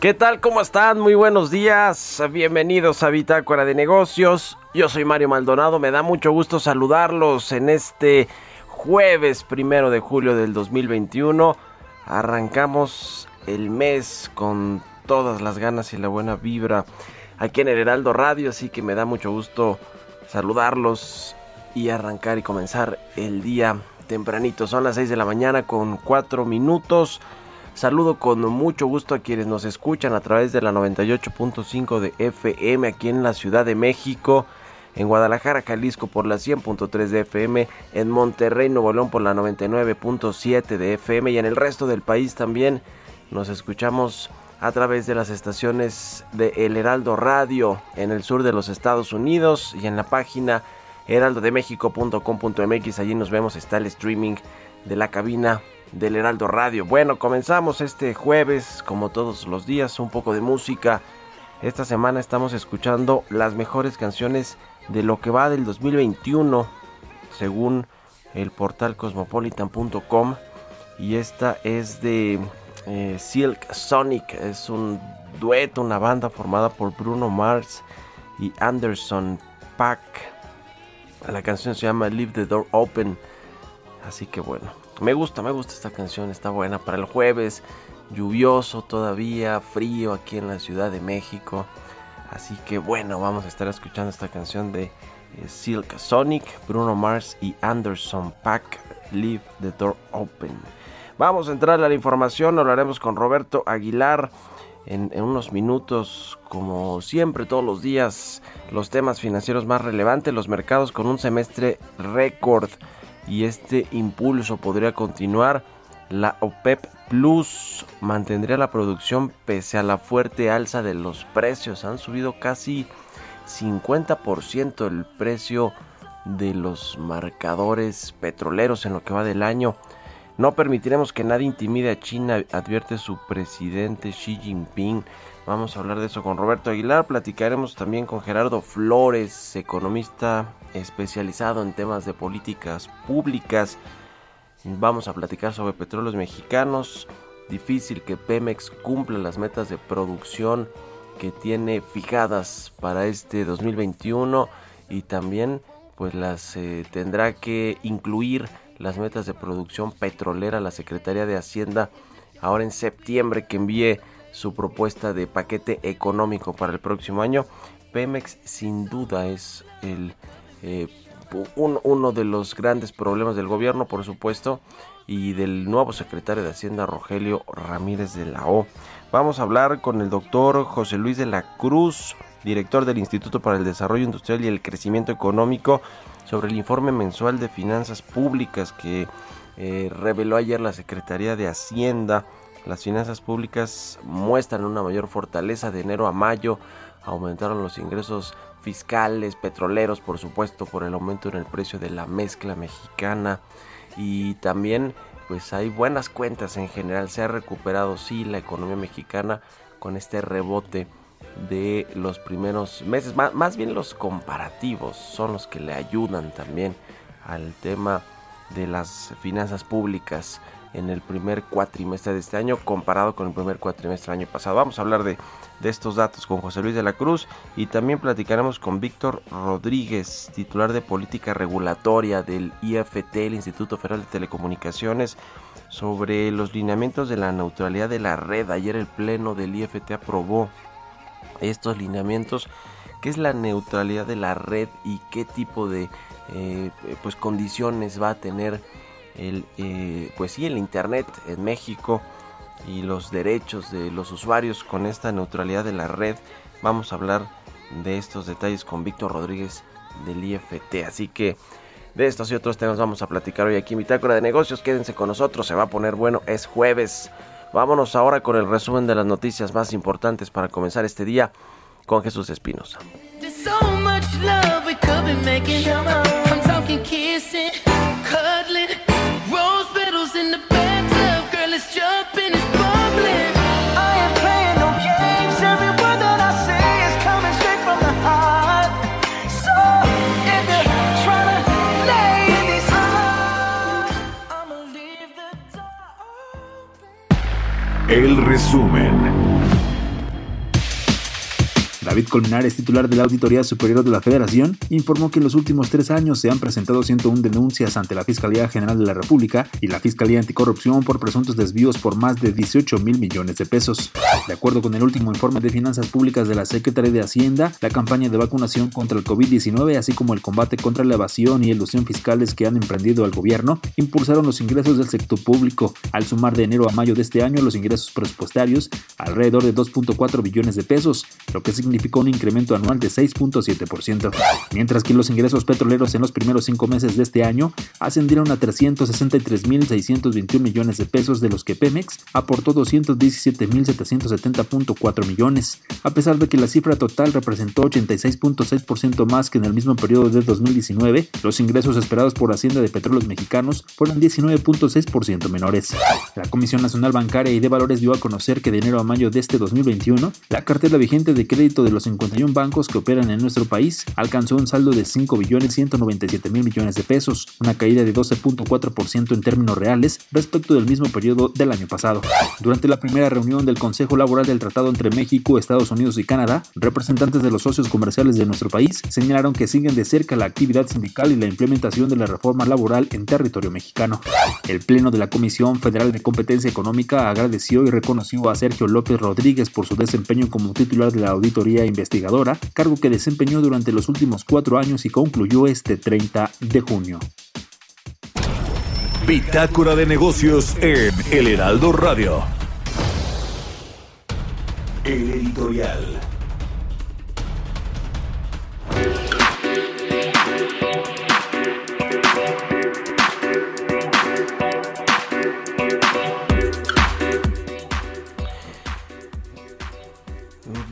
¿Qué tal? ¿Cómo están? Muy buenos días. Bienvenidos a Bitácora de Negocios. Yo soy Mario Maldonado. Me da mucho gusto saludarlos en este jueves primero de julio del 2021. Arrancamos el mes con todas las ganas y la buena vibra aquí en el Heraldo Radio. Así que me da mucho gusto saludarlos y arrancar y comenzar el día tempranito. Son las 6 de la mañana con 4 minutos. Saludo con mucho gusto a quienes nos escuchan a través de la 98.5 de FM aquí en la Ciudad de México, en Guadalajara, Jalisco por la 100.3 de FM, en Monterrey, Nuevo León por la 99.7 de FM y en el resto del país también nos escuchamos a través de las estaciones de El Heraldo Radio en el sur de los Estados Unidos y en la página heraldodemexico.com.mx. Allí nos vemos, está el streaming de la cabina del Heraldo Radio. Bueno, comenzamos este jueves, como todos los días, un poco de música. Esta semana estamos escuchando las mejores canciones de lo que va del 2021, según el portal cosmopolitan.com. Y esta es de eh, Silk Sonic, es un dueto, una banda formada por Bruno Mars y Anderson Pack. La canción se llama Leave the Door Open. Así que bueno, me gusta, me gusta esta canción, está buena para el jueves, lluvioso todavía, frío aquí en la Ciudad de México. Así que bueno, vamos a estar escuchando esta canción de eh, Silk Sonic, Bruno Mars y Anderson Pack, Leave the Door Open. Vamos a entrar a la información, hablaremos con Roberto Aguilar en, en, unos minutos, como siempre, todos los días, los temas financieros más relevantes, los mercados con un semestre récord y este impulso podría continuar. La OPEP Plus mantendría la producción pese a la fuerte alza de los precios. Han subido casi 50% el precio de los marcadores petroleros en lo que va del año. No permitiremos que nadie intimide a China, advierte su presidente Xi Jinping. Vamos a hablar de eso con Roberto Aguilar. Platicaremos también con Gerardo Flores, economista especializado en temas de políticas públicas. Vamos a platicar sobre petróleos mexicanos. Difícil que Pemex cumpla las metas de producción que tiene fijadas para este 2021 y también pues las eh, tendrá que incluir las metas de producción petrolera la Secretaría de Hacienda ahora en septiembre que envíe su propuesta de paquete económico para el próximo año. Pemex sin duda es el, eh, uno de los grandes problemas del gobierno, por supuesto, y del nuevo secretario de Hacienda, Rogelio Ramírez de la O. Vamos a hablar con el doctor José Luis de la Cruz, director del Instituto para el Desarrollo Industrial y el Crecimiento Económico, sobre el informe mensual de finanzas públicas que eh, reveló ayer la Secretaría de Hacienda. Las finanzas públicas muestran una mayor fortaleza de enero a mayo. Aumentaron los ingresos fiscales, petroleros, por supuesto, por el aumento en el precio de la mezcla mexicana. Y también, pues hay buenas cuentas en general. Se ha recuperado, sí, la economía mexicana con este rebote de los primeros meses. Más, más bien los comparativos son los que le ayudan también al tema de las finanzas públicas en el primer cuatrimestre de este año comparado con el primer cuatrimestre del año pasado. Vamos a hablar de, estos datos con José Luis de la Cruz y también platicaremos con Víctor Rodríguez, titular de política regulatoria del IFT, el Instituto Federal de Telecomunicaciones, sobre los lineamientos de la neutralidad de la red. Ayer el Pleno del IFT aprobó estos lineamientos. ¿Qué es la neutralidad de la red y qué tipo de eh, pues condiciones va a tener el, eh, pues sí, el Internet en México y los derechos de los usuarios con esta neutralidad de la red. Vamos a hablar de estos detalles con Víctor Rodríguez del IFT. Así que de estos y otros temas vamos a platicar hoy aquí en Bitácora de Negocios. Quédense con nosotros, se va a poner bueno, es jueves. Vámonos ahora con el resumen de las noticias más importantes para comenzar este día con Jesús Espinosa. El resumen. David Colmenares, titular de la Auditoría Superior de la Federación, informó que en los últimos tres años se han presentado 101 denuncias ante la Fiscalía General de la República y la Fiscalía Anticorrupción por presuntos desvíos por más de 18 mil millones de pesos. De acuerdo con el último informe de finanzas públicas de la Secretaría de Hacienda, la campaña de vacunación contra el COVID-19, así como el combate contra la evasión y elusión fiscales que han emprendido al gobierno, impulsaron los ingresos del sector público, al sumar de enero a mayo de este año los ingresos presupuestarios alrededor de 2.4 billones de pesos, lo que significa un incremento anual de 6.7%, mientras que los ingresos petroleros en los primeros cinco meses de este año ascendieron a 363.621 millones de pesos, de los que Pemex aportó 217.770.4 millones, a pesar de que la cifra total representó 86.6% más que en el mismo periodo de 2019, los ingresos esperados por Hacienda de Petróleos Mexicanos fueron 19.6% menores. La Comisión Nacional Bancaria y de Valores dio a conocer que de enero a mayo de este 2021, la cartera vigente de crédito de los 51 bancos que operan en nuestro país alcanzó un saldo de 5 billones 197 mil millones de pesos, una caída de 12.4% en términos reales respecto del mismo periodo del año pasado. Durante la primera reunión del Consejo Laboral del Tratado entre México, Estados Unidos y Canadá, representantes de los socios comerciales de nuestro país señalaron que siguen de cerca la actividad sindical y la implementación de la reforma laboral en territorio mexicano. El Pleno de la Comisión Federal de Competencia Económica agradeció y reconoció a Sergio López Rodríguez por su desempeño como titular de la Auditoría investigadora, cargo que desempeñó durante los últimos cuatro años y concluyó este 30 de junio. Bitácora de negocios en El Heraldo Radio. El editorial.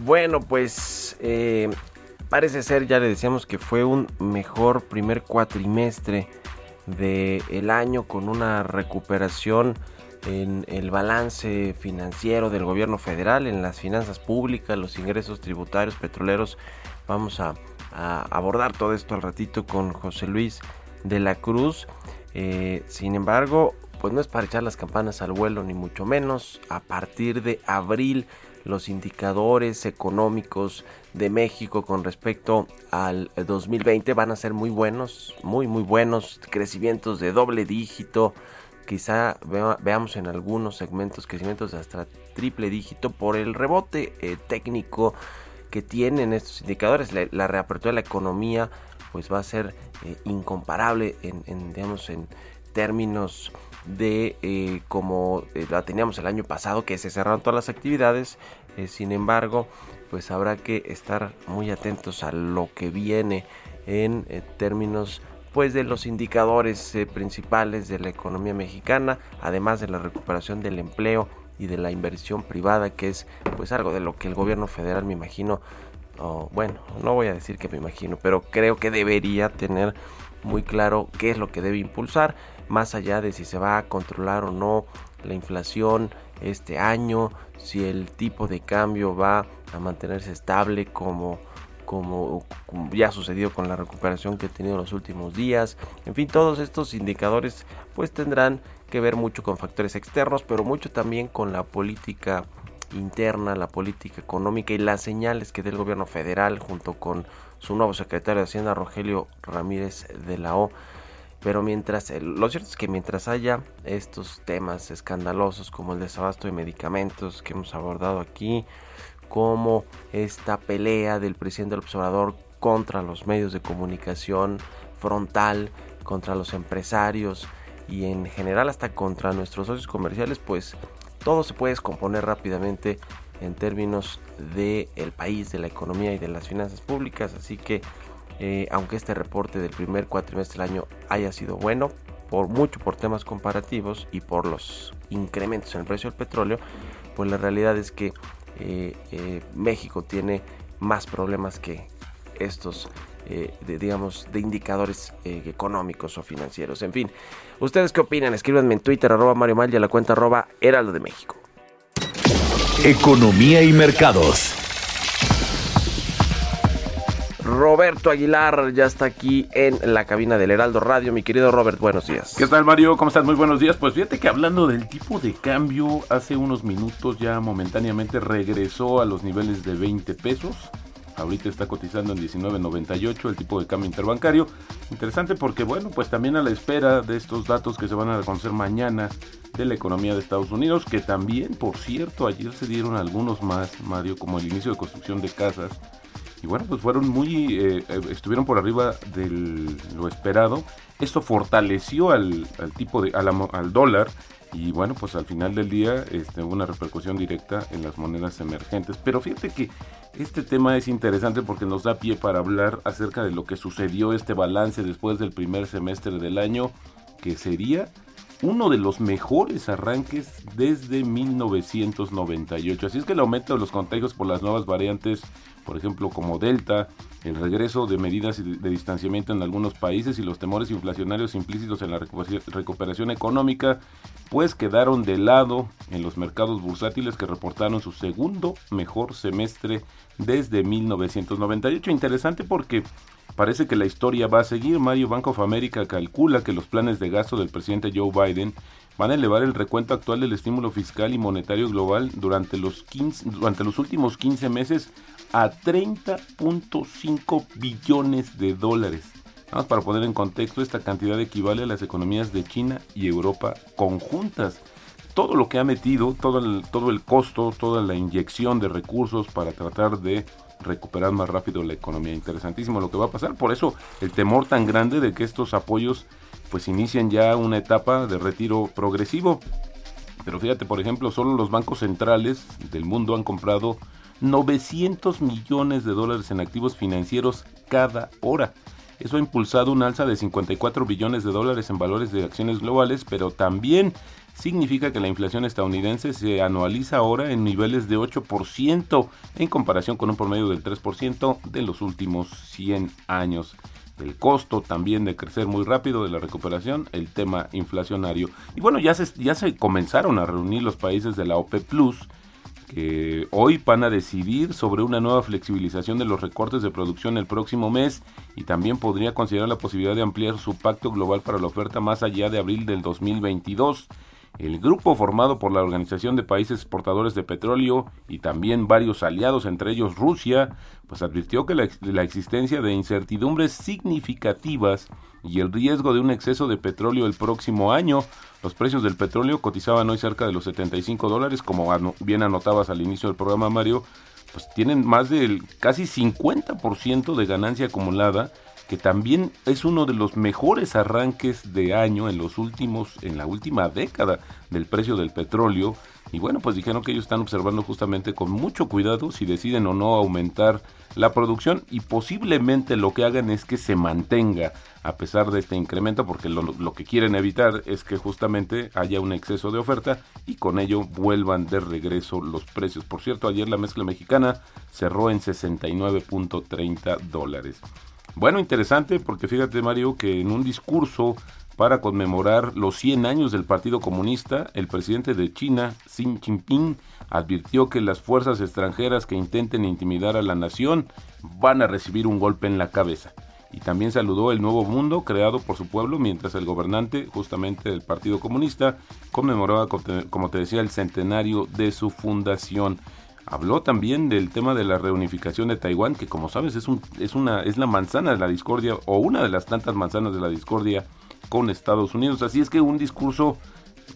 Bueno, pues eh, parece ser, ya le decíamos que fue un mejor primer cuatrimestre del año con una recuperación en el balance financiero del gobierno federal, en las finanzas públicas, los ingresos tributarios petroleros. Vamos a, abordar todo esto al ratito con José Luis de la Cruz. Eh, sin embargo, pues no es para echar las campanas al vuelo, ni mucho menos. A partir de abril los indicadores económicos de México con respecto al 2020 van a ser muy buenos, muy muy buenos, crecimientos de doble dígito, quizá veamos en algunos segmentos crecimientos hasta triple dígito por el rebote eh, técnico que tienen estos indicadores. La, reapertura de la economía pues va a ser eh, incomparable en, digamos, en términos de eh, como la teníamos el año pasado que se cerraron todas las actividades sin embargo pues habrá que estar muy atentos a lo que viene en términos pues de los indicadores eh, principales de la economía mexicana, además de la recuperación del empleo y de la inversión privada, que es pues algo de lo que el gobierno federal me imagino, bueno, no voy a decir que me imagino, pero creo que debería tener muy claro qué es lo que debe impulsar, más allá de si se va a controlar o no la inflación este año, si el tipo de cambio va a mantenerse estable como como, ya ha sucedido con la recuperación que he tenido en los últimos días. En fin, todos estos indicadores pues tendrán que ver mucho con factores externos, pero mucho también con la política interna, la política económica y las señales que dé el gobierno federal junto con su nuevo secretario de Hacienda, Rogelio Ramírez de la O. Pero mientras, lo cierto es que mientras haya estos temas escandalosos como el desabasto de medicamentos que hemos abordado aquí, como esta pelea del presidente del observador contra los medios de comunicación frontal, contra los empresarios y en general hasta contra nuestros socios comerciales, pues todo se puede descomponer rápidamente en términos del el país, de la economía y de las finanzas públicas. Así que eh, aunque este reporte del primer cuatrimestre del año haya sido bueno, por mucho por temas comparativos y por los incrementos en el precio del petróleo, pues la realidad es que eh, eh, México tiene más problemas que estos, digamos, de indicadores económicos o financieros. En fin, ¿ustedes qué opinan? Escríbanme en Twitter, arroba Mario Mal y a la cuenta arroba Heraldo de México. Economía y mercados. Roberto Aguilar ya está aquí en la cabina del Heraldo Radio. Mi querido Robert, buenos días. ¿Qué tal Mario? ¿Cómo estás? Muy buenos días. Pues fíjate que hablando del tipo de cambio, hace unos minutos ya momentáneamente regresó a los niveles de 20 pesos. Ahorita está cotizando en 19.98 el tipo de cambio interbancario. Interesante porque, bueno, pues también a la espera de estos datos que se van a conocer mañana de la economía de Estados Unidos, que también, por cierto, ayer se dieron algunos más, Mario, como el inicio de construcción de casas y bueno, pues fueron muy, eh, eh, estuvieron por arriba de lo esperado. Esto fortaleció al, tipo de, al, dólar y bueno, pues al final del día este, hubo una repercusión directa en las monedas emergentes. Pero fíjate que este tema es interesante porque nos da pie para hablar acerca de lo que sucedió este balance después del primer semestre del año, que sería uno de los mejores arranques desde 1998. Así es que el aumento de los contagios por las nuevas variantes por ejemplo como Delta, el regreso de medidas de distanciamiento en algunos países y los temores inflacionarios implícitos en la recuperación económica, pues quedaron de lado en los mercados bursátiles que reportaron su segundo mejor semestre desde 1998. Interesante porque parece que la historia va a seguir. Mario Bank of America calcula que los planes de gasto del presidente Joe Biden van a elevar el recuento actual del estímulo fiscal y monetario global durante los, 15, durante los últimos 15 meses a 30.5 billones de dólares. Vamos para poner en contexto, esta cantidad equivale a las economías de China y Europa conjuntas. Todo lo que ha metido, todo el, todo el costo, toda la inyección de recursos para tratar de recuperar más rápido la economía. Interesantísimo lo que va a pasar. Por eso el temor tan grande de que estos apoyos pues inician ya una etapa de retiro progresivo. Pero fíjate, por ejemplo, solo los bancos centrales del mundo han comprado 900 millones de dólares en activos financieros cada hora. Eso ha impulsado un alza de 54 billones de dólares en valores de acciones globales, pero también significa que la inflación estadounidense se anualiza ahora en niveles de 8% en comparación con un promedio del 3% de los últimos 100 años. El costo también de crecer muy rápido de la recuperación, el tema inflacionario. Y bueno, ya se, ya se comenzaron a reunir los países de la OPE Plus que hoy van a decidir sobre una nueva flexibilización de los recortes de producción el próximo mes y también podría considerar la posibilidad de ampliar su pacto global para la oferta más allá de abril del 2022. El grupo formado por la Organización de Países Exportadores de Petróleo y también varios aliados, entre ellos Rusia, pues advirtió que la, la existencia de incertidumbres significativas y el riesgo de un exceso de petróleo el próximo año. Los precios del petróleo cotizaban hoy cerca de los 75 dólares, como bien anotabas al inicio del programa Mario, pues tienen más del casi 50% de ganancia acumulada que también es uno de los mejores arranques de año en los últimos, en la última década del precio del petróleo. Y bueno, pues dijeron que ellos están observando justamente con mucho cuidado si deciden o no aumentar la producción y posiblemente lo que hagan es que se mantenga a pesar de este incremento porque lo, lo, que quieren evitar es que justamente haya un exceso de oferta y con ello vuelvan de regreso los precios. Por cierto, ayer la mezcla mexicana cerró en 69.30 dólares. Bueno, interesante porque fíjate Mario que en un discurso para conmemorar los 100 años del Partido Comunista, el presidente de China, Xi Jinping, advirtió que las fuerzas extranjeras que intenten intimidar a la nación van a recibir un golpe en la cabeza. Y también saludó el nuevo mundo creado por su pueblo mientras el gobernante, justamente del Partido Comunista, conmemoraba, como te decía, el centenario de su fundación. Habló también del tema de la reunificación de Taiwán, que como sabes es, es, una, es la manzana de la discordia o una de las tantas manzanas de la discordia con Estados Unidos. Así es que un discurso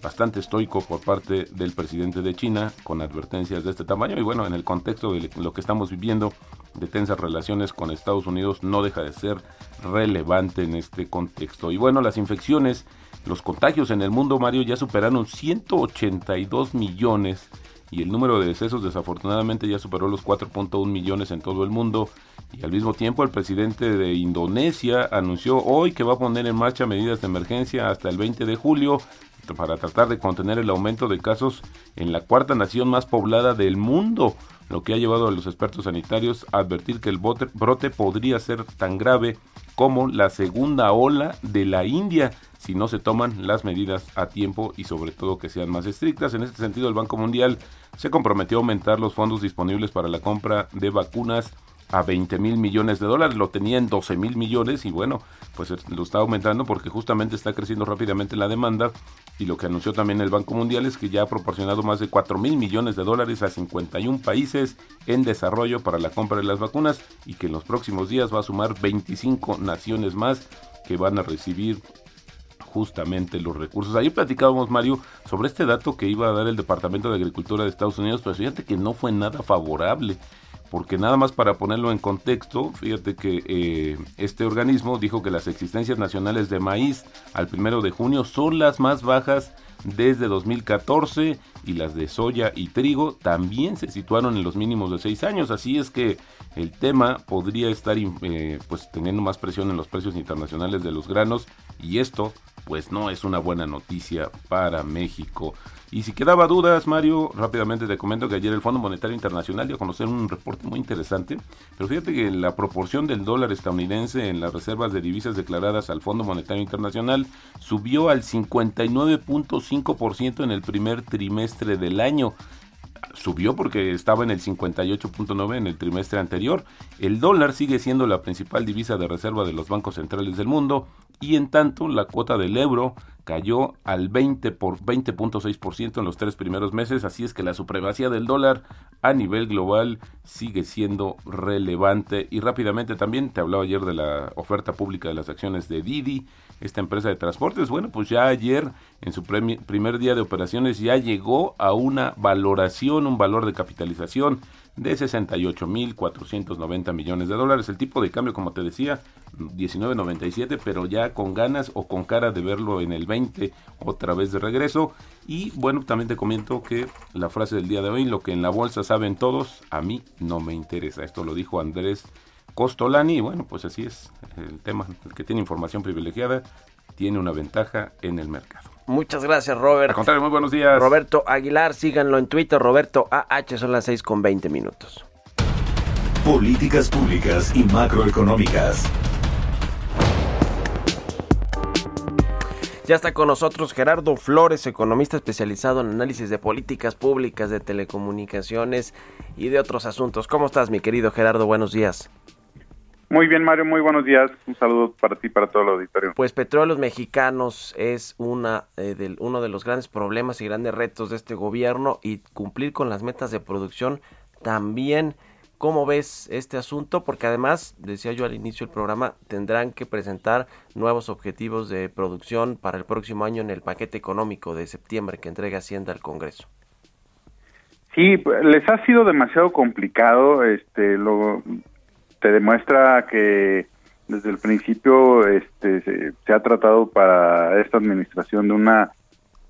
bastante estoico por parte del presidente de China con advertencias de este tamaño y bueno, en el contexto de lo que estamos viviendo de tensas relaciones con Estados Unidos no deja de ser relevante en este contexto. Y bueno, las infecciones, los contagios en el mundo, Mario, ya superaron 182 millones y el número de decesos desafortunadamente ya superó los 4.1 millones en todo el mundo. Y al mismo tiempo el presidente de Indonesia anunció hoy que va a poner en marcha medidas de emergencia hasta el 20 de julio para tratar de contener el aumento de casos en la cuarta nación más poblada del mundo, lo que ha llevado a los expertos sanitarios a advertir que el brote podría ser tan grave como la segunda ola de la India si no se toman las medidas a tiempo y sobre todo que sean más estrictas. En este sentido, el Banco Mundial se comprometió a aumentar los fondos disponibles para la compra de vacunas a 20 mil millones de dólares, lo tenía en 12 mil millones y bueno, pues lo está aumentando porque justamente está creciendo rápidamente la demanda y lo que anunció también el Banco Mundial es que ya ha proporcionado más de 4 mil millones de dólares a 51 países en desarrollo para la compra de las vacunas y que en los próximos días va a sumar 25 naciones más que van a recibir justamente los recursos. Ahí platicábamos, Mario, sobre este dato que iba a dar el Departamento de Agricultura de Estados Unidos, pero fíjate que no fue nada favorable, porque nada más para ponerlo en contexto, fíjate que eh, este organismo dijo que las existencias nacionales de maíz al primero de junio son las más bajas desde 2014 y las de soya y trigo también se situaron en los mínimos de seis años. Así es que el tema podría estar eh, pues teniendo más presión en los precios internacionales de los granos y esto pues no es una buena noticia para México. Y si quedaba dudas, Mario, rápidamente te comento que ayer el Fondo Monetario Internacional dio a conocer un reporte muy interesante, pero fíjate que la proporción del dólar estadounidense en las reservas de divisas declaradas al Fondo Monetario Internacional subió al 59.5% en el primer trimestre del año subió porque estaba en el 58.9 en el trimestre anterior. El dólar sigue siendo la principal divisa de reserva de los bancos centrales del mundo y en tanto la cuota del euro cayó al 20 por 20.6% en los tres primeros meses, así es que la supremacía del dólar a nivel global sigue siendo relevante y rápidamente también te hablaba ayer de la oferta pública de las acciones de Didi, esta empresa de transportes, bueno, pues ya ayer en su primer día de operaciones ya llegó a una valoración, un valor de capitalización de 68.490 millones de dólares. El tipo de cambio, como te decía, 19.97, pero ya con ganas o con cara de verlo en el 20 otra vez de regreso. Y bueno, también te comento que la frase del día de hoy, lo que en la bolsa saben todos, a mí no me interesa. Esto lo dijo Andrés Costolani y bueno, pues así es el tema. El que tiene información privilegiada tiene una ventaja en el mercado. Muchas gracias, Robert. Al contrario, muy buenos días. Roberto Aguilar, síganlo en Twitter, Roberto AH, son las 6 con 20 minutos. Políticas públicas y macroeconómicas. Ya está con nosotros Gerardo Flores, economista especializado en análisis de políticas públicas, de telecomunicaciones y de otros asuntos. ¿Cómo estás, mi querido Gerardo? Buenos días. Muy bien, Mario, muy buenos días. Un saludo para ti y para todo el auditorio. Pues Petróleos Mexicanos es una, eh, del, uno de los grandes problemas y grandes retos de este gobierno y cumplir con las metas de producción también. ¿Cómo ves este asunto? Porque además, decía yo al inicio del programa, tendrán que presentar nuevos objetivos de producción para el próximo año en el paquete económico de septiembre que entrega Hacienda al Congreso. Sí, les ha sido demasiado complicado. Este, lo, te demuestra que desde el principio este, se, se ha tratado para esta administración de una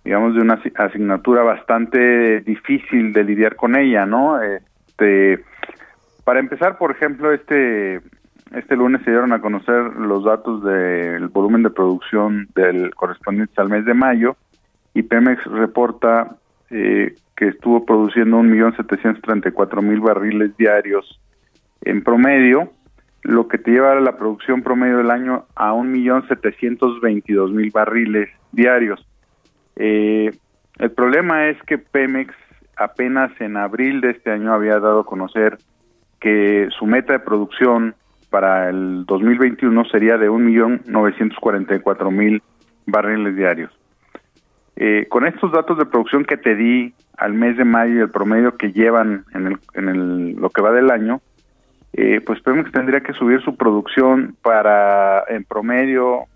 digamos de una asi- asignatura bastante difícil de lidiar con ella, ¿no? Este, para empezar, por ejemplo, este este lunes se dieron a conocer los datos del volumen de producción del correspondiente al mes de mayo y Pemex reporta eh, que estuvo produciendo 1.734.000 barriles diarios en promedio, lo que te lleva a la producción promedio del año a 1.722.000 barriles diarios. Eh, el problema es que Pemex apenas en abril de este año había dado a conocer que su meta de producción para el 2021 sería de 1.944.000 barriles diarios. Eh, con estos datos de producción que te di al mes de mayo y el promedio que llevan en, el, en lo que va del año, eh, pues Pemex tendría que subir su producción para en promedio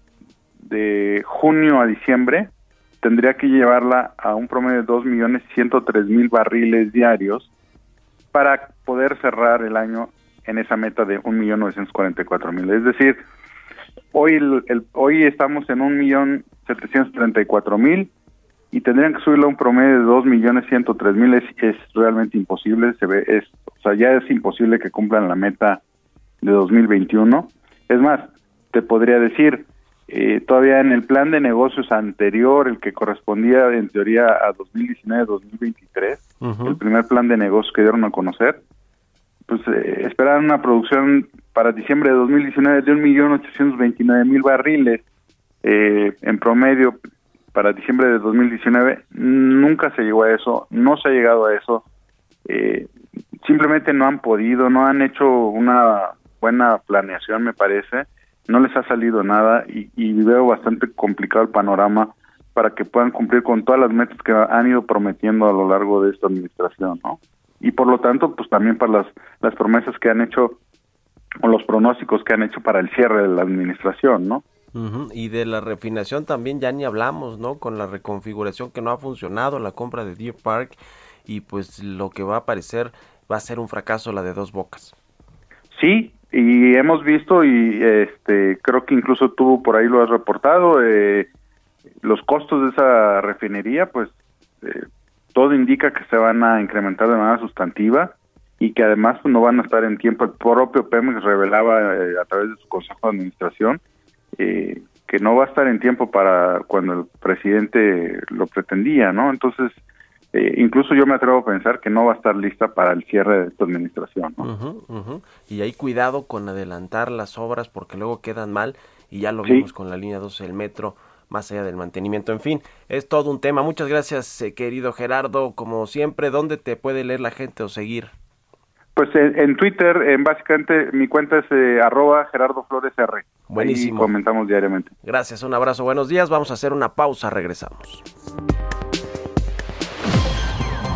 de junio a diciembre, tendría que llevarla a un promedio de 2.103.000 barriles diarios para poder cerrar el año en esa meta de 1.944.000. Es decir, hoy el, el- hoy estamos en 1.734.000 y tendrían que subirlo a un promedio de 2.103.000 es, es realmente imposible, se ve es, o sea, ya es imposible que cumplan la meta de 2021. Es más, te podría decir, eh, todavía en el plan de negocios anterior, el que correspondía en teoría a 2019-2023, el primer plan de negocios que dieron a conocer, pues eh, esperaban una producción para diciembre de 2019 de 1.829.000 barriles eh, en promedio para diciembre de 2019. Nunca se llegó a eso, no se ha llegado a eso. Eh, simplemente no han podido, no han hecho una buena planeación, me parece. No les ha salido nada y, y veo bastante complicado el panorama para que puedan cumplir con todas las metas que han ido prometiendo a lo largo de esta administración, ¿no? Y por lo tanto, pues también para las, las promesas que han hecho o los pronósticos que han hecho para el cierre de la administración, ¿no? Y de la refinación también ya ni hablamos, ¿no? Con la reconfiguración que no ha funcionado, la compra de Deer Park y pues lo que va a aparecer va a ser un fracaso la de dos bocas. Sí, y hemos visto y este creo que incluso tú por ahí lo has reportado eh, los costos de esa refinería, pues eh, todo indica que se van a incrementar de manera sustantiva y que además pues, no van a estar en tiempo. El propio Pemex revelaba eh, a través de su consejo de administración eh, que no va a estar en tiempo para cuando el presidente lo pretendía, ¿no? Entonces, eh, incluso yo me atrevo a pensar que no va a estar lista para el cierre de esta administración, ¿no? Y hay cuidado con adelantar las obras porque luego quedan mal y ya lo Sí. vimos con la línea 12 del metro, más allá del mantenimiento. En fin, es todo un tema. Muchas gracias, eh, querido Gerardo. Como siempre, ¿dónde te puede leer la gente o seguir? Pues en, en Twitter, en básicamente mi cuenta es eh, arroba Gerardo Flores R. Buenísimo. Ahí comentamos diariamente. Gracias, un abrazo, buenos días. Vamos a hacer una pausa, regresamos.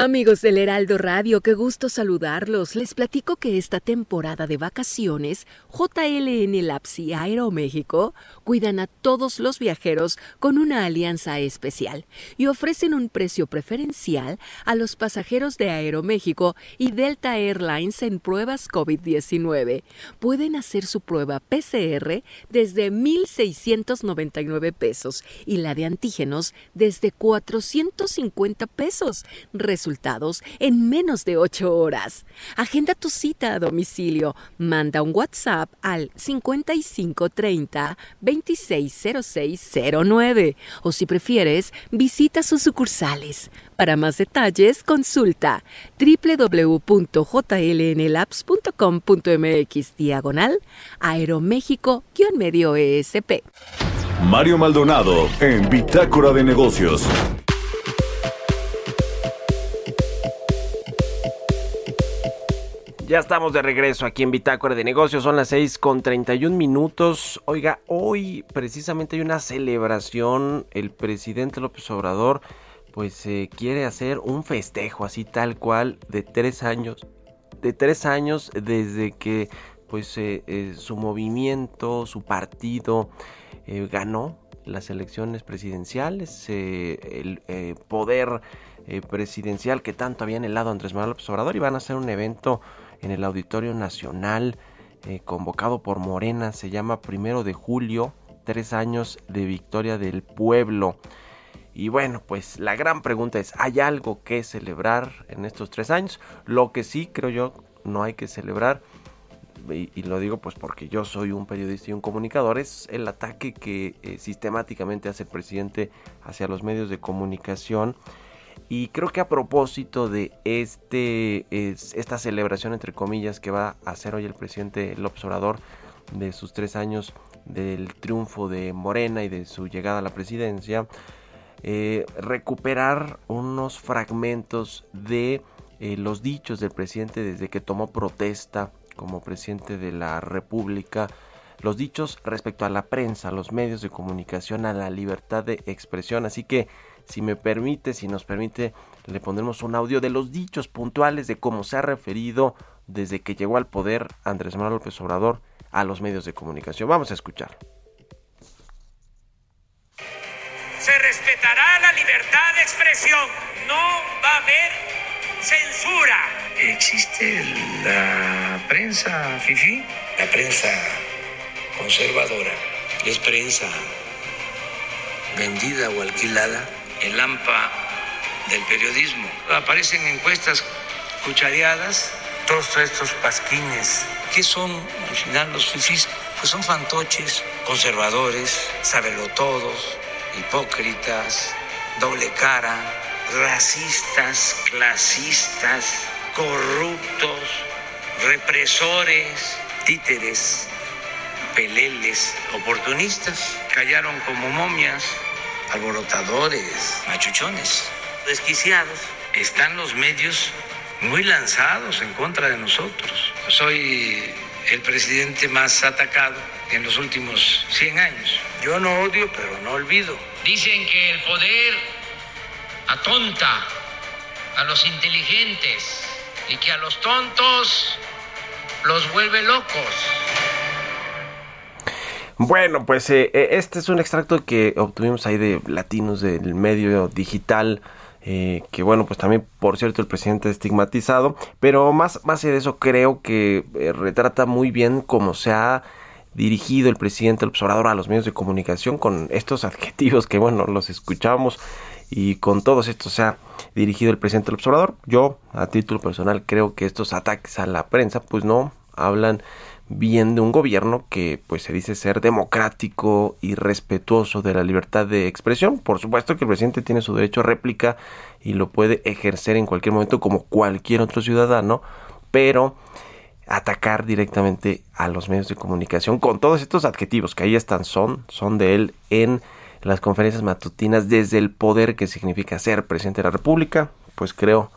Amigos del Heraldo Radio, qué gusto saludarlos. Les platico que esta temporada de vacaciones, JLN Labs y Aeroméxico cuidan a todos los viajeros con una alianza especial y ofrecen un precio preferencial a los pasajeros de Aeroméxico y Delta Airlines en pruebas COVID-19. Pueden hacer su prueba PCR desde 1,699 pesos y la de antígenos desde 450 pesos. Resultados en menos de 8 horas. Agenda tu cita a domicilio. Manda un WhatsApp al 5530 260609 o si prefieres, visita sus sucursales. Para más detalles, consulta www.jlnlabs.com.mx diagonal Aeroméxico-medio ESP. Mario Maldonado en Bitácora de Negocios. Ya estamos de regreso aquí en Bitácora de Negocios, son las 6 con 31 minutos. Oiga, hoy precisamente hay una celebración, el presidente López Obrador pues eh, quiere hacer un festejo así tal cual de tres años, de tres años desde que pues eh, eh, su movimiento, su partido ganó las elecciones presidenciales, el poder presidencial que tanto había anhelado Andrés Manuel López Obrador. Y van a hacer un evento en el Auditorio Nacional convocado por Morena, se llama Primero de Julio, tres años de victoria del pueblo. Y bueno, pues la gran pregunta es, ¿hay algo que celebrar en estos tres años? Lo que sí creo yo no hay que celebrar, y, lo digo pues porque yo soy un periodista y un comunicador, es el ataque que eh, sistemáticamente hace el presidente hacia los medios de comunicación. Y creo que a propósito de este, esta celebración, entre comillas, que va a hacer hoy el presidente López Obrador de sus tres años del triunfo de Morena y de su llegada a la presidencia, eh, recuperar unos fragmentos de eh, los dichos del presidente desde que tomó protesta como presidente de la República, los dichos respecto a la prensa, a los medios de comunicación, a la libertad de expresión. Así que, si me permite, si nos permite, le pondremos un audio de los dichos puntuales de cómo se ha referido desde que llegó al poder Andrés Manuel López Obrador a los medios de comunicación. Vamos a escuchar. se respetará la libertad de expresión, no va a haber censura. Existe la prensa FIFI, la prensa conservadora, es prensa vendida o alquilada, el AMPA del periodismo. Aparecen encuestas cuchareadas, todos estos pasquines. ¿Qué son al final los FIFIs? Pues son fantoches, conservadores, todos hipócritas, doble cara, racistas, clasistas, corruptos, represores, títeres, peleles, oportunistas, callaron como momias, alborotadores, machuchones, desquiciados. Están los medios muy lanzados en contra de nosotros. Soy el presidente más atacado en los últimos 100 años. Yo no odio, pero no olvido. Dicen que el poder atonta a los inteligentes y que a los tontos los vuelve locos. Bueno, pues eh, eh, este es un extracto que obtuvimos ahí de latinos del medio digital. Eh, que bueno, pues también, por cierto, el presidente estigmatizado, pero más, más allá de eso, creo que retrata muy bien cómo se ha dirigido el presidente el observador a los medios de comunicación con estos adjetivos que bueno los escuchamos y con todos estos se ha dirigido el presidente el observador yo a título personal creo que estos ataques a la prensa pues no hablan bien de un gobierno que pues se dice ser democrático y respetuoso de la libertad de expresión. Por supuesto que el presidente tiene su derecho a réplica y lo puede ejercer en cualquier momento como cualquier otro ciudadano, pero atacar directamente a los medios de comunicación con todos estos adjetivos que ahí están, son, son de él en las conferencias matutinas desde el poder que significa ser presidente de la República, pues creo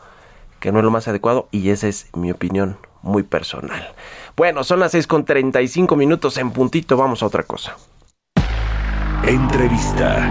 que no es lo más adecuado y esa es mi opinión muy personal. Bueno, son las 6 con 35 minutos en puntito, vamos a otra cosa. Entrevista.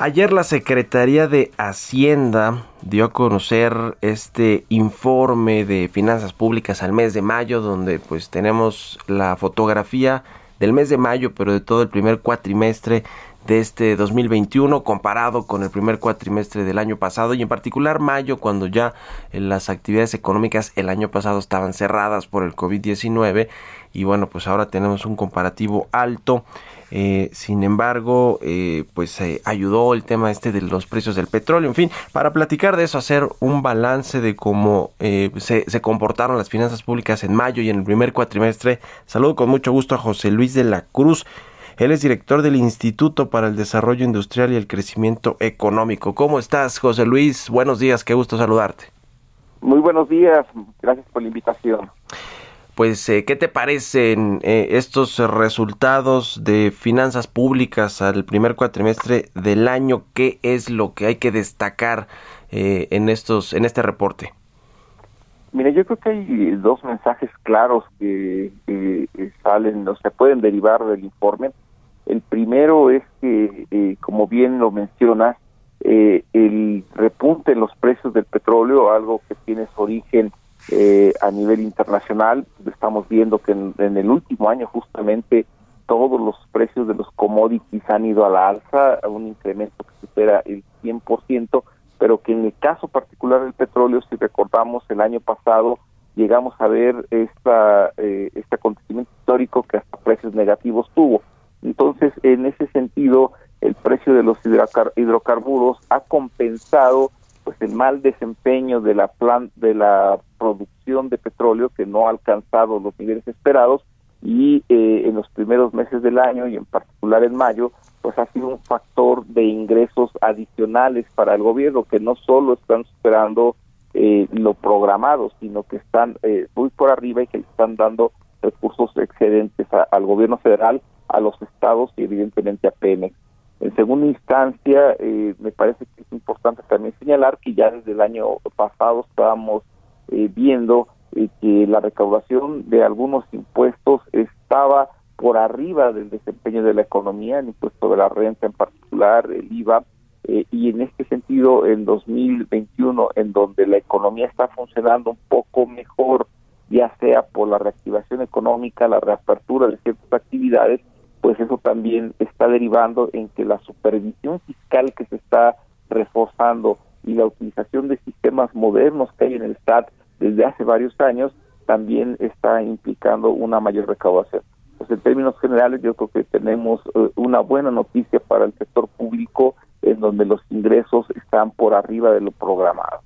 Ayer la Secretaría de Hacienda dio a conocer este informe de finanzas públicas al mes de mayo, donde pues tenemos la fotografía del mes de mayo, pero de todo el primer cuatrimestre de este 2021 comparado con el primer cuatrimestre del año pasado y en particular mayo cuando ya las actividades económicas el año pasado estaban cerradas por el COVID-19 y bueno, pues ahora tenemos un comparativo alto. Eh, sin embargo, eh, pues ayudó el tema este de los precios del petróleo. En fin, para platicar de eso, hacer un balance de cómo se, se, comportaron las finanzas públicas en mayo y en el primer cuatrimestre. Saludo con mucho gusto a José Luis de la Cruz. Él es director del Instituto para el Desarrollo Industrial y el Crecimiento Económico. ¿Cómo estás, José Luis? Buenos días, qué gusto saludarte. Muy buenos días, gracias por la invitación. Pues, eh, ¿qué te parecen eh, estos resultados de finanzas públicas al primer cuatrimestre del año? ¿Qué es lo que hay que destacar eh, en estos, en este reporte? Mira, yo creo que hay dos mensajes claros que, salen, o se pueden derivar del informe. El primero es que, eh, como bien lo mencionas, eh, el repunte en los precios del petróleo, algo que tiene su origen eh, a nivel internacional, estamos viendo que en, el último año justamente todos los precios de los commodities han ido a la alza, a un incremento que supera el 100%, pero que en el caso particular del petróleo, si recordamos el año pasado, llegamos a ver esta, este acontecimiento histórico que hasta precios negativos tuvo. Entonces, en ese sentido, el precio de los hidrocarburos ha compensado pues el mal desempeño de la plan de la producción de petróleo que no ha alcanzado los niveles esperados y eh, en los primeros meses del año y en particular en mayo pues ha sido un factor de ingresos adicionales para el gobierno que no solo están superando eh, lo programado sino que están eh, muy por arriba y que están dando recursos excedentes al gobierno federal a los estados y evidentemente a Pemex. En segunda instancia, eh, me parece que es importante también señalar que ya desde el año pasado estábamos eh, viendo eh, que la recaudación de algunos impuestos estaba por arriba del desempeño de la economía, el impuesto de la renta en particular, el IVA, y en este sentido, en 2021, en donde la economía está funcionando un poco mejor, ya sea por la reactivación económica, la reapertura de ciertas actividades, pues eso también está derivando en que la supervisión fiscal que se está reforzando y la utilización de sistemas modernos que hay en el SAT desde hace varios años también está implicando una mayor recaudación. Pues en términos generales yo creo que tenemos eh, una buena noticia para el sector público en donde los ingresos están por arriba de lo programado.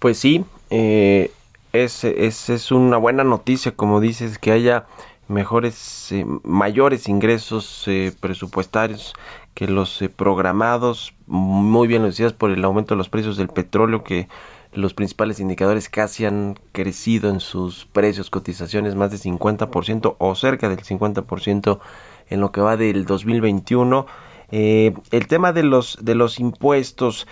Pues sí, eh, es, es, es una buena noticia, como dices, que haya mejores, eh, mayores ingresos eh, presupuestarios que los eh, programados, muy bien lo decías por el aumento de los precios del petróleo que los principales indicadores casi han crecido en sus precios, cotizaciones más de 50% o cerca del 50% en lo que va del 2021. el tema de los de los impuestos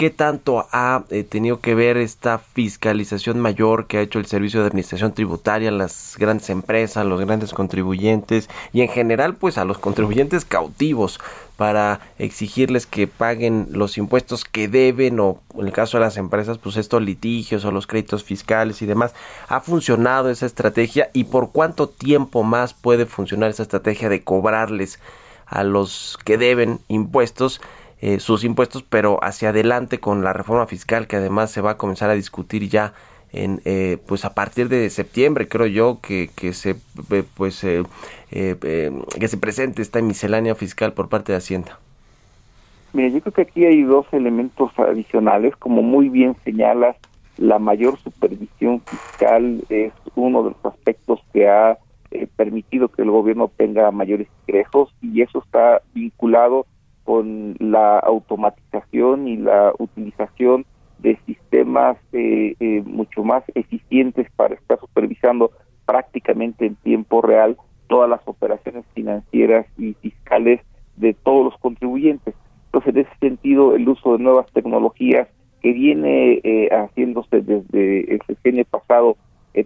¿Qué tanto ha eh, tenido que ver esta fiscalización mayor que ha hecho el Servicio de Administración Tributaria, las grandes empresas, los grandes contribuyentes y en general pues a los contribuyentes cautivos para exigirles que paguen los impuestos que deben o en el caso de las empresas pues estos litigios o los créditos fiscales y demás? ¿Ha funcionado esa estrategia y por cuánto tiempo más puede funcionar esa estrategia de cobrarles a los que deben impuestos? Eh, sus impuestos, pero hacia adelante con la reforma fiscal que además se va a comenzar a discutir ya en eh, pues a partir de septiembre creo yo que, que se eh, pues que se presente esta miscelánea fiscal por parte de Hacienda. Mira, yo creo que aquí hay dos elementos adicionales, como muy bien señalas, la mayor supervisión fiscal es uno de los aspectos que ha permitido que el gobierno tenga mayores ingresos y eso está vinculado con la automatización y la utilización de sistemas eh, eh, mucho más eficientes para estar supervisando prácticamente en tiempo real todas las operaciones financieras y fiscales de todos los contribuyentes. Entonces, en ese sentido, el uso de nuevas tecnologías que viene eh, haciéndose desde el sexenio pasado,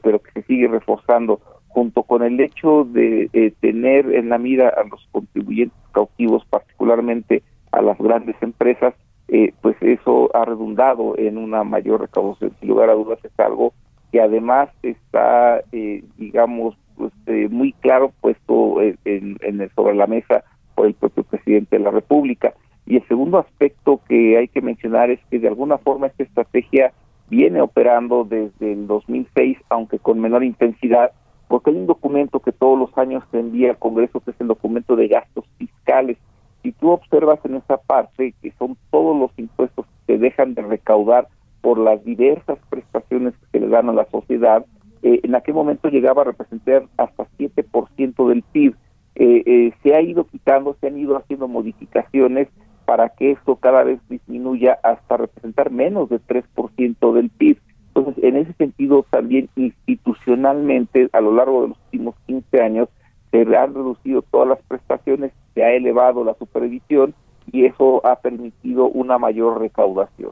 pero que se sigue reforzando, junto con el hecho de tener en la mira a los contribuyentes cautivos, particularmente a las grandes empresas, eh, pues eso ha redundado en una mayor recaudación. Sin lugar a dudas es algo que además está, eh, digamos, pues, eh, muy claro puesto en, en, sobre la mesa por el propio presidente de la República. Y el segundo aspecto que hay que mencionar es que de alguna forma esta estrategia viene operando desde el 2006, aunque con menor intensidad, porque hay un documento que todos los años se envía al Congreso, que es el documento de gastos fiscales. Si tú observas en esa parte que son todos los impuestos que se dejan de recaudar por las diversas prestaciones que se le dan a la sociedad, eh, en aquel momento llegaba a representar hasta 7% del PIB. Eh, eh, se ha ido quitando, se han ido haciendo modificaciones para que esto cada vez disminuya hasta representar menos de 3% del PIB. En ese sentido, también institucionalmente, a lo largo de los últimos 15 años, se han reducido todas las prestaciones, se ha elevado la supervisión y eso ha permitido una mayor recaudación.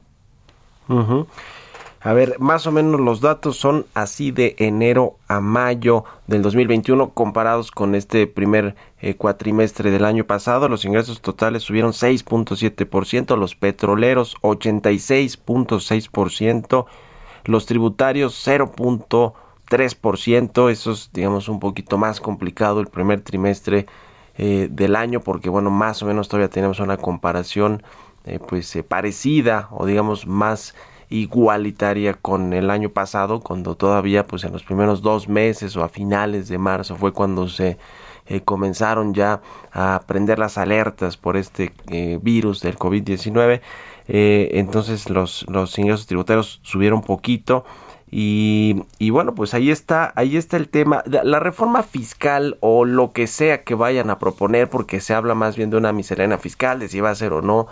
A ver, más o menos los datos son así de enero a mayo del 2021 comparados con este primer eh, cuatrimestre del año pasado. Los ingresos totales subieron 6.7%, los petroleros 86.6%, los tributarios 0.3%. Eso es, digamos, un poquito más complicado el primer trimestre eh, del año porque, bueno, más o menos todavía tenemos una comparación eh, pues parecida o digamos más igualitaria con el año pasado, cuando todavía pues en los primeros dos meses o a finales de marzo fue cuando se eh, comenzaron ya a prender las alertas por este eh, virus del COVID-19. Eh, entonces los, los ingresos tributarios subieron poquito. Y, y, bueno, pues ahí está, ahí está el tema. La reforma fiscal o lo que sea que vayan a proponer, porque se habla más bien de una miscelánea fiscal, de si va a ser o no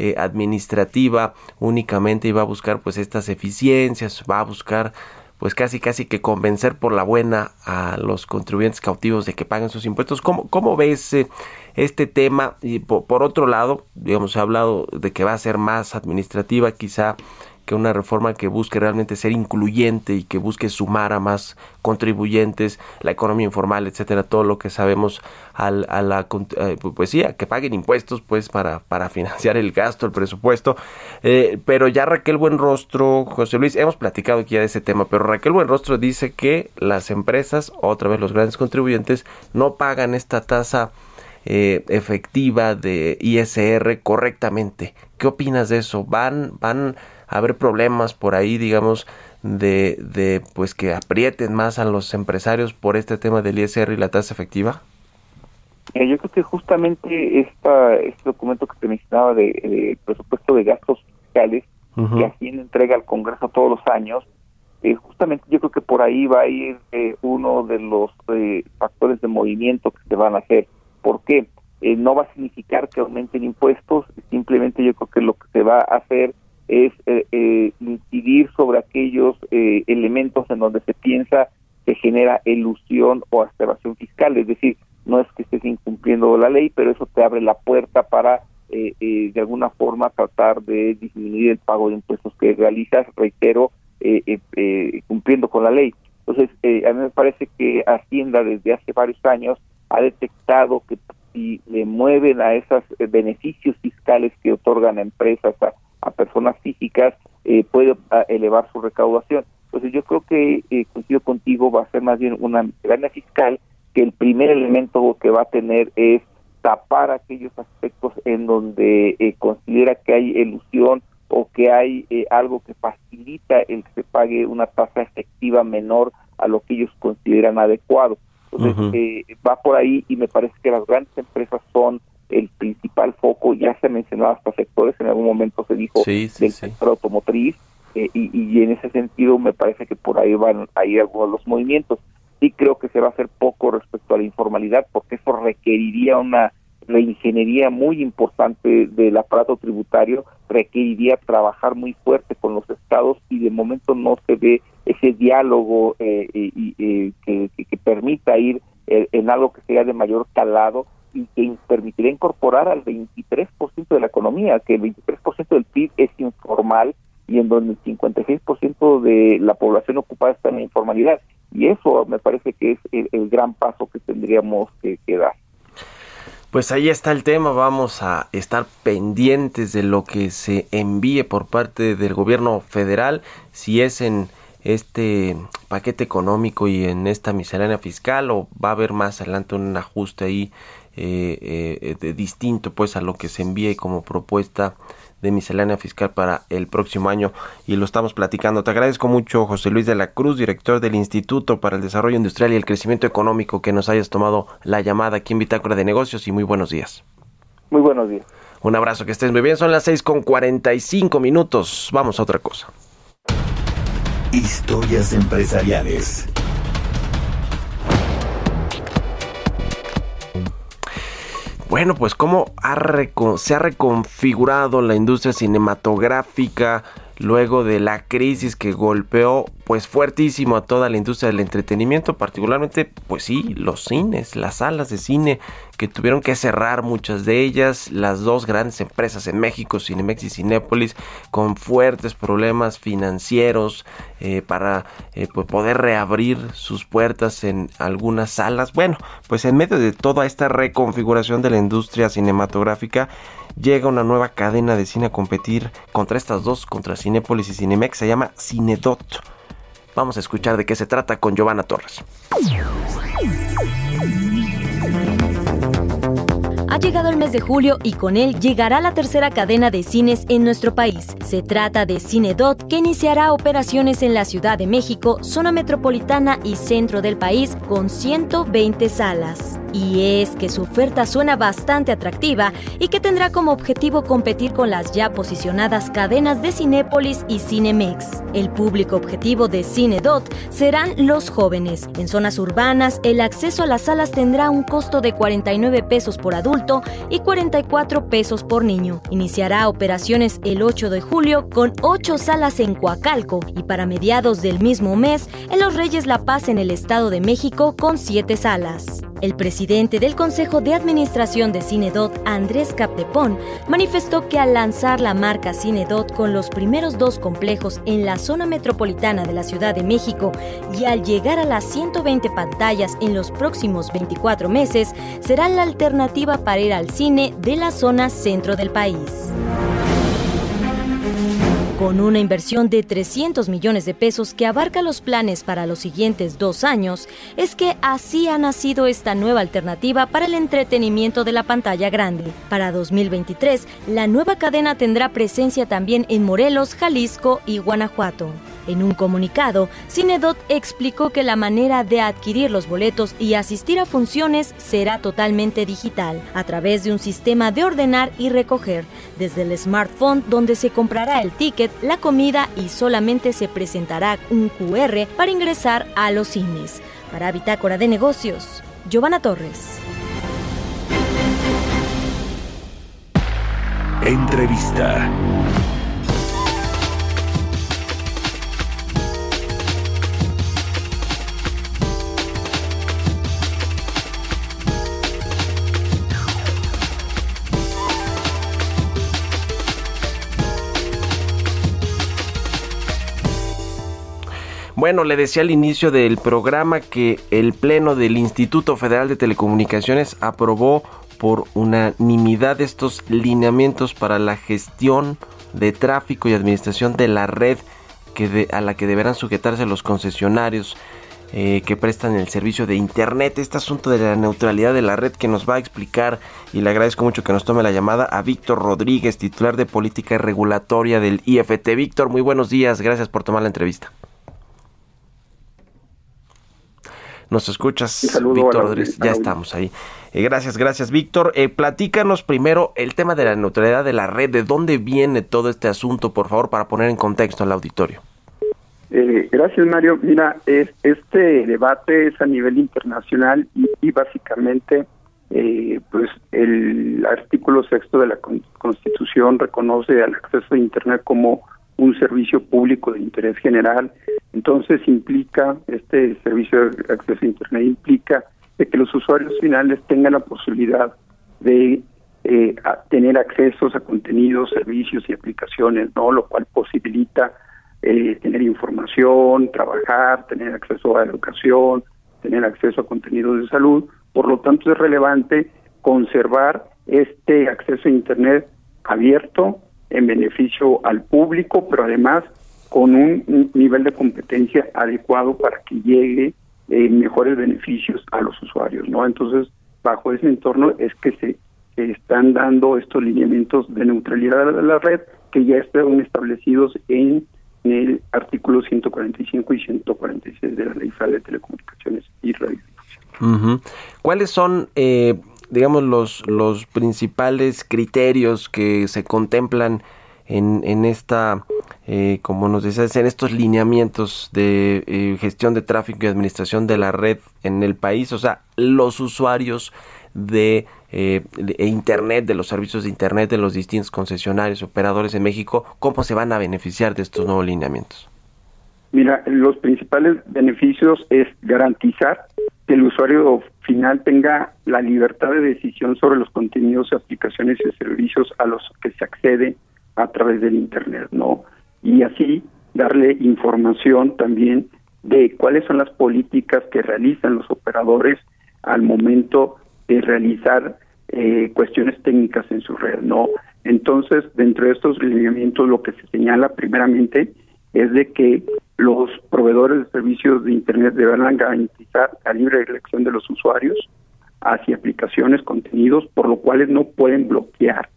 eh, administrativa únicamente iba a buscar pues estas eficiencias, va a buscar pues casi casi que convencer por la buena a los contribuyentes cautivos de que paguen sus impuestos. ¿Cómo, cómo ves eh, este tema? Y por, otro lado, digamos, se ha hablado de que va a ser más administrativa, quizá que una reforma que busque realmente ser incluyente y que busque sumar a más contribuyentes, la economía informal, etcétera, todo lo que sabemos al, a la eh, pues sí, que paguen impuestos pues para, para financiar el gasto, el presupuesto. Eh, pero ya Raquel Buenrostro, José Luis, hemos platicado aquí ya de ese tema, pero Raquel Buenrostro dice que las empresas, otra vez los grandes contribuyentes, no pagan esta tasa eh, efectiva de ISR correctamente. ¿Qué opinas de eso? ¿Van, van haber problemas por ahí, digamos, de, de pues que aprieten más a los empresarios por este tema del ISR y la tasa efectiva? Eh, yo creo que justamente esta, este documento que te mencionaba de, de presupuesto de gastos fiscales uh -huh. que Hacienda entrega al Congreso todos los años, eh, justamente yo creo que por ahí va a ir eh, uno de los eh, factores de movimiento que se van a hacer. ¿Por qué? Eh, no va a significar que aumenten impuestos, simplemente yo creo que lo que se va a hacer es eh, eh, incidir sobre aquellos eh, elementos en donde se piensa que genera ilusión o aspiración fiscal, es decir, no es que estés incumpliendo la ley, pero eso te abre la puerta para eh, de alguna forma tratar de disminuir el pago de impuestos que realizas, reitero, cumpliendo con la ley. Entonces, a mí me parece que Hacienda desde hace varios años ha detectado que si le mueven a esos beneficios fiscales que otorgan a empresas, a, a personas físicas, eh, puede a, elevar su recaudación. Entonces yo creo que, eh, coincido contigo, va a ser más bien una gana fiscal que el primer elemento que va a tener es tapar aquellos aspectos en donde eh, considera que hay ilusión o que hay eh, algo que facilita el que se pague una tasa efectiva menor a lo que ellos consideran adecuado. Entonces, uh -huh. eh, va por ahí y me parece que las grandes empresas son el principal foco, ya se mencionaba hasta sectores, en algún momento se dijo sí, sí, del sí. sector automotriz, eh, y, y, en ese sentido me parece que por ahí van a ir algunos de los movimientos. Sí creo que se va a hacer poco respecto a la informalidad, porque eso requeriría una reingeniería muy importante del aparato tributario, requeriría trabajar muy fuerte con los estados y de momento no se ve ese diálogo eh, y, eh, que, que, permita ir eh, en algo que sea de mayor calado y que permitiría incorporar al 23% de la economía, que el 23% del PIB es informal y en donde el 56% de la población ocupada está en la informalidad. Y eso me parece que es el, el gran paso que tendríamos que dar. Pues ahí está el tema, vamos a estar pendientes de lo que se envíe por parte del gobierno federal, si es en este paquete económico y en esta miscelánea fiscal o va a haber más adelante un ajuste ahí eh, eh, de distinto pues a lo que se envíe como propuesta de miscelánea fiscal para el próximo año y lo estamos platicando. Te agradezco mucho José Luis de la Cruz, director del Instituto para el Desarrollo Industrial y el Crecimiento Económico, que nos hayas tomado la llamada aquí en Bitácora de Negocios y muy buenos días. Muy buenos días. Un abrazo, que estés muy bien. Son las 6 con 45 minutos. Vamos a otra cosa. Historias empresariales. Bueno, pues cómo se ha reconfigurado la industria cinematográfica luego de la crisis que golpeó pues fuertísimo a toda la industria del entretenimiento, particularmente pues sí, los cines, las salas de cine que tuvieron que cerrar muchas de ellas, las dos grandes empresas en México, Cinemex y Cinépolis, con fuertes problemas financieros eh, para eh, pues, poder reabrir sus puertas en algunas salas. Bueno, pues en medio de toda esta reconfiguración de la industria cinematográfica, llega una nueva cadena de cine a competir contra estas dos, contra Cinépolis y Cinemex, se llama Cinedot. Vamos a escuchar de qué se trata con Giovanna Torres. Ha llegado el mes de julio y con él llegará la tercera cadena de cines en nuestro país. Se trata de Cinedot, que iniciará operaciones en la Ciudad de México, zona metropolitana y centro del país, con 120 salas. Y es que su oferta suena bastante atractiva y que tendrá como objetivo competir con las ya posicionadas cadenas de Cinépolis y Cinemex. El público objetivo de Cinedot serán los jóvenes. En zonas urbanas, el acceso a las salas tendrá un costo de 49 pesos por adulto y 44 pesos por niño. Iniciará operaciones el 8 de julio con 8 salas en Coacalco y para mediados del mismo mes en Los Reyes La Paz en el Estado de México con 7 salas. El presidente del Consejo de Administración de Cinedot, Andrés Capdepón, manifestó que al lanzar la marca Cinedot con los primeros dos complejos en la zona metropolitana de la Ciudad de México y al llegar a las 120 pantallas en los próximos 24 meses, será la alternativa para ir al cine de la zona centro del país. Con una inversión de 300 millones de pesos que abarca los planes para los siguientes dos años, es que así ha nacido esta nueva alternativa para el entretenimiento de la pantalla grande. Para 2023, la nueva cadena tendrá presencia también en Morelos, Jalisco y Guanajuato. En un comunicado, Cinedot explicó que la manera de adquirir los boletos y asistir a funciones será totalmente digital, a través de un sistema de ordenar y recoger, desde el smartphone donde se comprará el ticket, la comida y solamente se presentará un QR para ingresar a los cines. Para Bitácora de Negocios, Giovanna Torres. Entrevista. Bueno, le decía al inicio del programa que el Pleno del Instituto Federal de Telecomunicaciones aprobó por unanimidad estos lineamientos para la gestión de tráfico y administración de la red que a la que deberán sujetarse los concesionarios eh, que prestan el servicio de Internet. Este asunto de la neutralidad de la red que nos va a explicar y le agradezco mucho que nos tome la llamada a Víctor Rodríguez, titular de Política Regulatoria del IFT. Víctor, muy buenos días, gracias por tomar la entrevista. Nos escuchas, Víctor Rodríguez. Ya estamos ahí. Eh, gracias, gracias, Víctor. Eh, platícanos primero el tema de la neutralidad de la red. ¿De dónde viene todo este asunto, por favor, para poner en contexto al auditorio? Eh, gracias, Mario. Mira, es, este debate es a nivel internacional y, básicamente, eh, pues el artículo sexto de la Constitución reconoce al acceso a Internet como un servicio público de interés general. Entonces implica, este servicio de acceso a Internet implica de que los usuarios finales tengan la posibilidad de eh, tener accesos a contenidos, servicios y aplicaciones, ¿no? Lo cual posibilita eh, tener información, trabajar, tener acceso a educación, tener acceso a contenidos de salud. Por lo tanto, es relevante conservar este acceso a Internet abierto, en beneficio al público, pero además con un nivel de competencia adecuado para que llegue eh, mejores beneficios a los usuarios, ¿no? Entonces, bajo ese entorno es que se, están dando estos lineamientos de neutralidad de la red que ya están establecidos en el artículo 145 y 146 de la Ley Federal de Telecomunicaciones y Radio. Ujú. ¿Cuáles son, eh, digamos, los, los principales criterios que se contemplan en, en esta, eh, como nos decías, en estos lineamientos de eh, gestión de tráfico y administración de la red en el país? O sea, los usuarios de, eh, de Internet, de los servicios de Internet de los distintos concesionarios, operadores en México, ¿cómo se van a beneficiar de estos nuevos lineamientos? Mira, los principales beneficios es garantizar que el usuario final tenga la libertad de decisión sobre los contenidos, aplicaciones y servicios a los que se accede a través del Internet, ¿no? Y así darle información también de cuáles son las políticas que realizan los operadores al momento de realizar eh, cuestiones técnicas en su red, ¿no? Entonces, dentro de estos lineamientos, lo que se señala primeramente es de que los proveedores de servicios de Internet deberán garantizar la libre elección de los usuarios hacia aplicaciones, contenidos, por lo cuales no pueden bloquear,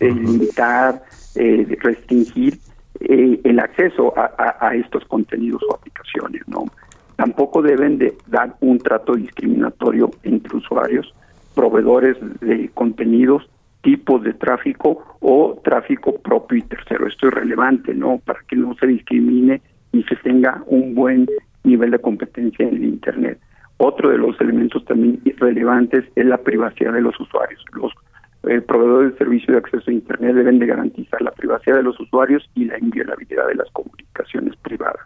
eh, limitar, eh, restringir eh, el acceso a, a, a estos contenidos o aplicaciones, ¿no? Tampoco deben de dar un trato discriminatorio entre usuarios, proveedores de contenidos, tipos de tráfico o tráfico propio y tercero. Esto es relevante, ¿no? Para que no se discrimine y se tenga un buen nivel de competencia en el Internet. Otro de los elementos también relevantes es la privacidad de los usuarios. Los eh, proveedores de servicios de acceso a Internet deben de garantizar la privacidad de los usuarios y la inviolabilidad de las comunicaciones privadas.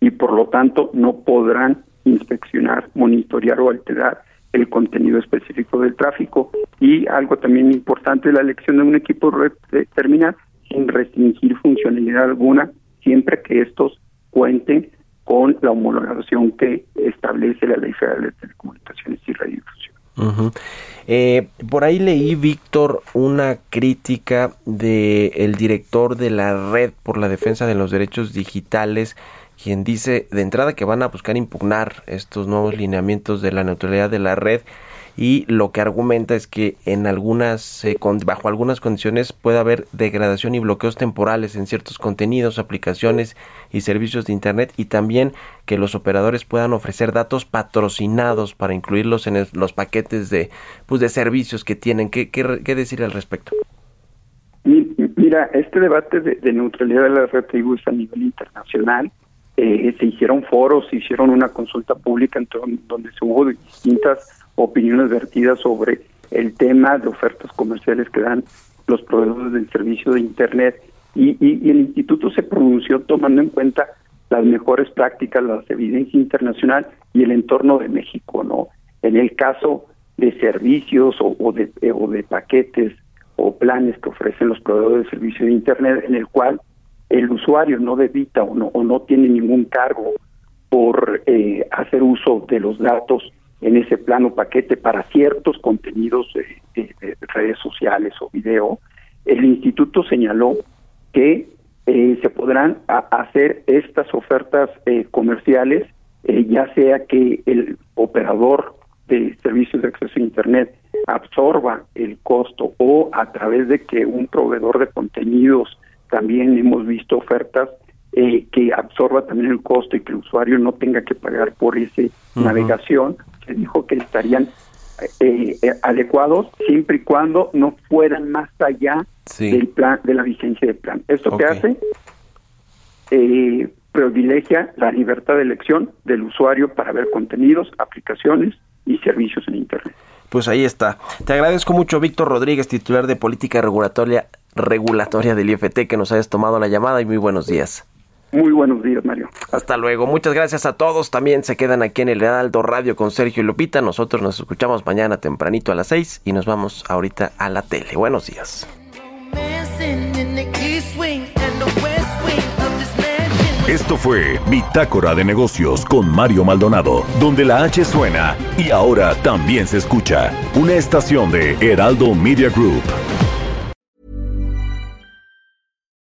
Y por lo tanto no podrán inspeccionar, monitorear o alterar el contenido específico del tráfico. Y algo también importante, la elección de un equipo red terminal sin restringir funcionalidad alguna, siempre que estos cuenten con la homologación que establece la Ley Federal de Telecomunicaciones y Radiodifusión. Eh, por ahí leí, Víctor, una crítica del el director de la Red por la Defensa de los Derechos Digitales, quien dice de entrada que van a buscar impugnar estos nuevos lineamientos de la neutralidad de la red y lo que argumenta es que en algunas eh, con, bajo algunas condiciones puede haber degradación y bloqueos temporales en ciertos contenidos, aplicaciones y servicios de internet y también que los operadores puedan ofrecer datos patrocinados para incluirlos en los paquetes de pues de servicios que tienen. ¿Qué, qué, decir al respecto? Mira, este debate de, de neutralidad de la red a nivel internacional. Eh, se hicieron foros, se hicieron una consulta pública en donde se hubo distintas opiniones vertidas sobre el tema de ofertas comerciales que dan los proveedores del servicio de Internet y, el instituto se pronunció tomando en cuenta las mejores prácticas, la evidencia internacional y el entorno de México, ¿no? En el caso de servicios o, de, o de paquetes o planes que ofrecen los proveedores de servicio de Internet, en el cual el usuario no debita o no, o no tiene ningún cargo por eh, hacer uso de los datos en ese plano paquete para ciertos contenidos de, de, de redes sociales o video, el instituto señaló que eh, se podrán hacer estas ofertas eh, comerciales, eh, ya sea que el operador de servicios de acceso a Internet absorba el costo o a través de que un proveedor de contenidos, también hemos visto ofertas eh, que absorba también el costo y que el usuario no tenga que pagar por esa uh -huh. navegación, se dijo que estarían eh, eh, adecuados siempre y cuando no fueran más allá sí. del plan de la vigencia del plan. ¿Esto okay. qué hace? Eh, privilegia la libertad de elección del usuario para ver contenidos, aplicaciones y servicios en Internet. Pues ahí está. Te agradezco mucho, Víctor Rodríguez, titular de Política Regulatoria, regulatoria del IFT, que nos hayas tomado la llamada y muy buenos días. Muy buenos días, Mario. Hasta luego. Muchas gracias a todos. También se quedan aquí en el Heraldo Radio con Sergio y Lupita. Nosotros nos escuchamos mañana tempranito a las 6 y nos vamos ahorita a la tele. Buenos días. Esto fue Bitácora de Negocios con Mario Maldonado, donde la H suena y ahora también se escucha. Una estación de Heraldo Media Group.